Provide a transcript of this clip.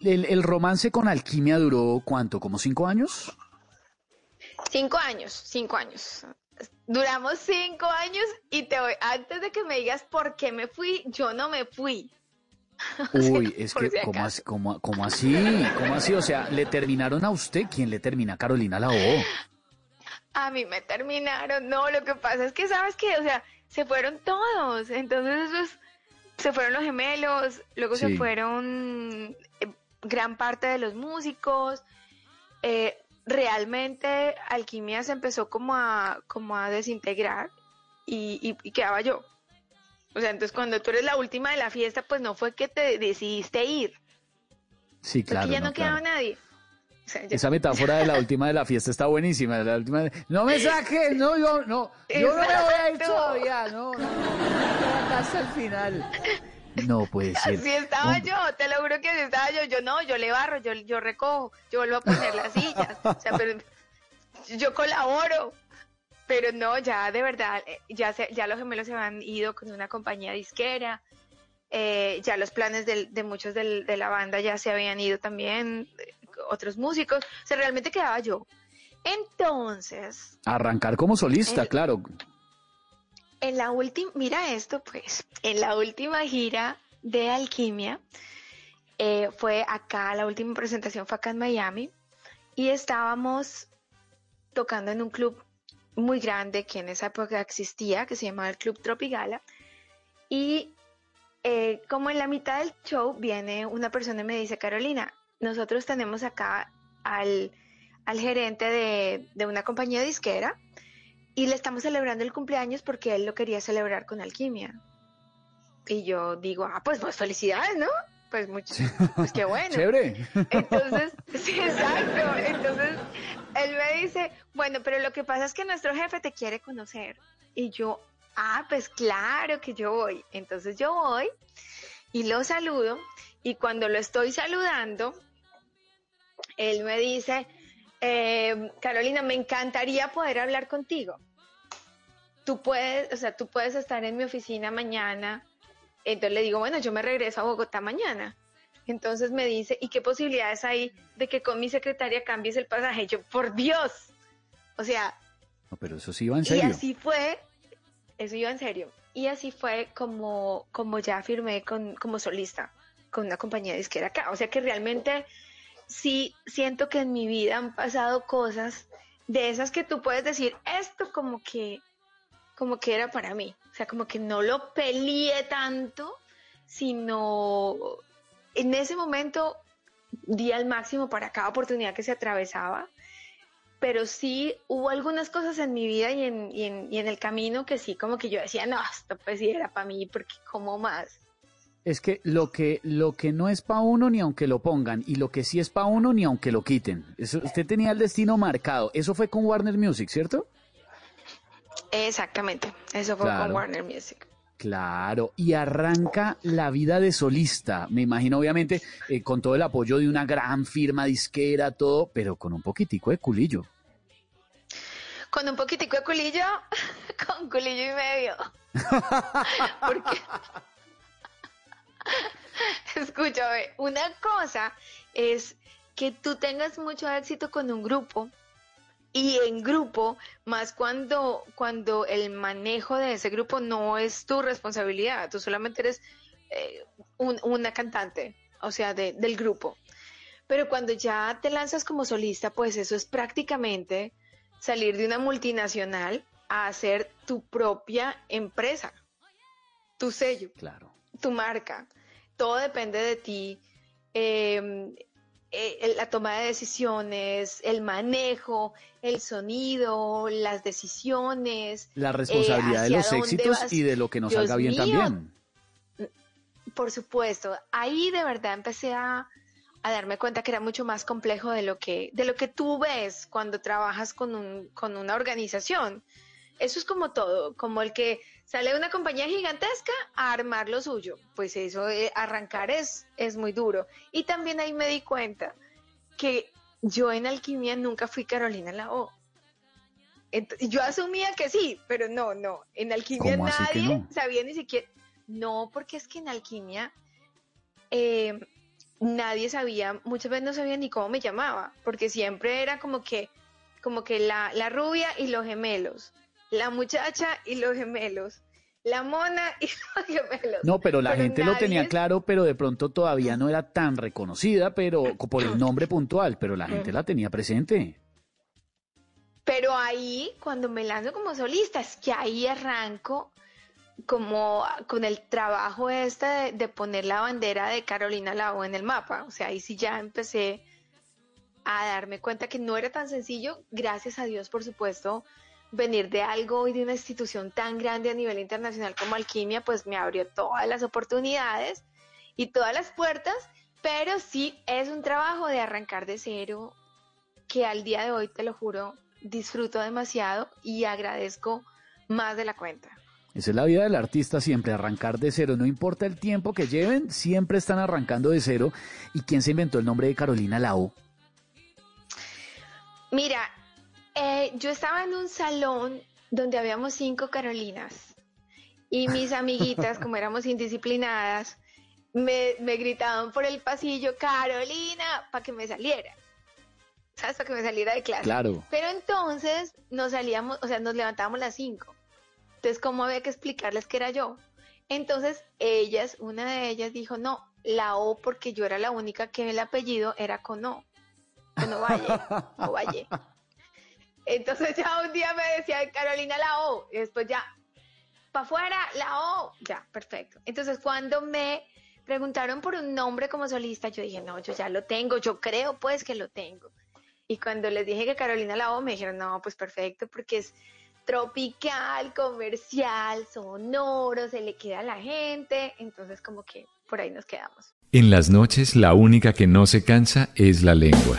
El, el romance con Alquimia duró cuánto? ¿Como cinco años? Cinco años, cinco años. Duramos cinco años y te voy, antes de que me digas por qué me fui, yo no me fui. Uy, es que, si ¿cómo, así, cómo, ¿cómo, así? ¿Cómo así? O sea, ¿le terminaron a usted? ¿Quién le termina? Carolina la O. A mí me terminaron. No, lo que pasa es que, ¿sabes qué? O sea, se fueron todos. Entonces, pues, se fueron los gemelos, luego se fueron gran parte de los músicos. Eh, realmente, Alquimia se empezó como a, como a desintegrar y, y quedaba yo. O sea, entonces cuando tú eres la última de la fiesta, pues no fue que te decidiste ir. Sí, claro. Porque ya no, quedaba nadie. Esa metáfora de la última de la fiesta está buenísima. La última No me saques, no, yo no, yo no me voy a ir todavía, no, no, no, hasta el final. No puede ser. Así estaba yo, te lo juro que así estaba yo. Yo no, yo le barro, yo, yo recojo, yo vuelvo a poner las sillas. O sea, pero yo colaboro. Pero no, ya de verdad, eh, ya, se, ya los gemelos se han ido con una compañía disquera, eh, ya los planes de, de muchos de la banda ya se habían ido también, eh, otros músicos, o sea, realmente quedaba yo. Entonces... Arrancar como solista, claro. En la última, mira esto pues, en la última gira de Alquimia, fue acá, la última presentación fue acá en Miami, y estábamos tocando en un club muy grande que en esa época existía, que se llamaba el Club Tropigala. Y eh, como en la mitad del show viene una persona y me dice, Carolina, nosotros tenemos acá al, al gerente de, de, una compañía disquera y le estamos celebrando el cumpleaños porque él lo quería celebrar con alquimia. Y yo digo, ah, pues, pues felicidades, ¿no? Pues mucho, pues qué bueno. Chévere. Entonces, sí, exacto. Entonces, él me dice, bueno, pero lo que pasa es que nuestro jefe te quiere conocer. Y yo, ah, pues claro que yo voy. Entonces yo voy y lo saludo. Y cuando lo estoy saludando, él me dice, eh, Carolina, me encantaría poder hablar contigo. Tú puedes, o sea, tú puedes estar en mi oficina mañana. Entonces le digo, bueno, yo me regreso a Bogotá mañana. Entonces me dice, ¿y qué posibilidades hay de que con mi secretaria cambies el pasaje? Yo, por Dios. O sea... No, pero eso sí iba en serio. Y así fue, eso iba en serio. Y así fue como, como ya firmé con, como solista con una compañía disquera acá. O sea que realmente sí siento que en mi vida han pasado cosas de esas que tú puedes decir, esto como que, como que era para mí. O sea, como que no lo peleé tanto, sino en ese momento di al máximo para cada oportunidad que se atravesaba, pero sí hubo algunas cosas en mi vida y en, y en, y en el camino que sí, como que yo decía, no, esto pues sí era para mí, porque como más. Es que lo que lo que no es para uno ni aunque lo pongan y lo que sí es para uno ni aunque lo quiten. Eso, usted tenía el destino marcado. Eso fue con Warner Music, ¿cierto? Exactamente. Eso fue con Warner Music. Claro, y arranca la vida de solista, me imagino obviamente eh, con todo el apoyo de una gran firma disquera, todo, pero con un poquitico de culillo. Con un poquitico de culillo, con culillo y medio. Porque, escúchame, una cosa es que tú tengas mucho éxito con un grupo y en grupo, más cuando, cuando el manejo de ese grupo no es tu responsabilidad, tú solamente eres eh, una cantante, o sea, del grupo. Pero cuando ya te lanzas como solista, pues eso es prácticamente salir de una multinacional a hacer tu propia empresa, tu sello, claro. tu marca. Todo depende de ti. Eh, eh, la toma de decisiones, el manejo, el sonido, las decisiones. La responsabilidad de eh, los éxitos y de lo que nos salga bien también. Por supuesto, ahí de verdad empecé a, a darme cuenta que era mucho más complejo de lo que, de lo que tú ves cuando trabajas con, un, con una organización. Eso es como todo, como el que sale una compañía gigantesca a armar lo suyo. Pues eso, eh, arrancar es, es muy duro. Y también ahí me di cuenta que yo en alquimia nunca fui Carolina la O. yo asumía que sí, pero no, no. En alquimia nadie sabía ni siquiera. No, porque es que en alquimia eh, nadie sabía, muchas veces no sabía ni cómo me llamaba, porque siempre era como que, como que la, la rubia y los gemelos, la muchacha y los gemelos, la mona y los gemelos. No, pero la gente lo tenía claro, pero de pronto todavía no era tan reconocida, pero por el nombre puntual, pero la gente la tenía presente. Pero ahí, cuando me lanzo como solista, es que ahí arranco como con el trabajo este de, poner la bandera de Carolina Lago en el mapa. O sea, ahí sí ya empecé a darme cuenta que no era tan sencillo, gracias a Dios, por supuesto, venir de algo y de una institución tan grande a nivel internacional como Alquimia, pues me abrió todas las oportunidades y todas las puertas, pero sí es un trabajo de arrancar de cero que al día de hoy, te lo juro, disfruto demasiado y agradezco más de la cuenta. Esa es la vida del artista siempre, arrancar de cero. No importa el tiempo que lleven, siempre están arrancando de cero. ¿Y quién se inventó el nombre de Carolina Lao? Mira, eh, yo estaba en un salón donde habíamos cinco Carolinas y mis amiguitas, como éramos indisciplinadas, me, me gritaban por el pasillo, Carolina, para que me saliera. ¿Sabes? Para que me saliera de clase. Claro. Pero entonces nos salíamos, o sea, nos levantábamos las cinco. Entonces, ¿cómo había que explicarles que era yo? Entonces, ellas, una de ellas dijo, no, la O, porque yo era la única que el apellido era con O. Con Ovalle, Ovalle. Entonces ya un día me decía Carolina la O, y después ya, para afuera, la O, ya, perfecto. Entonces cuando me preguntaron por un nombre como solista, yo dije, no, yo ya lo tengo, yo creo pues que lo tengo. Y cuando les dije que Carolina la O, me dijeron, no, pues perfecto, porque es tropical, comercial, sonoro, se le queda a la gente, entonces como que por ahí nos quedamos. En las noches la única que no se cansa es la lengua.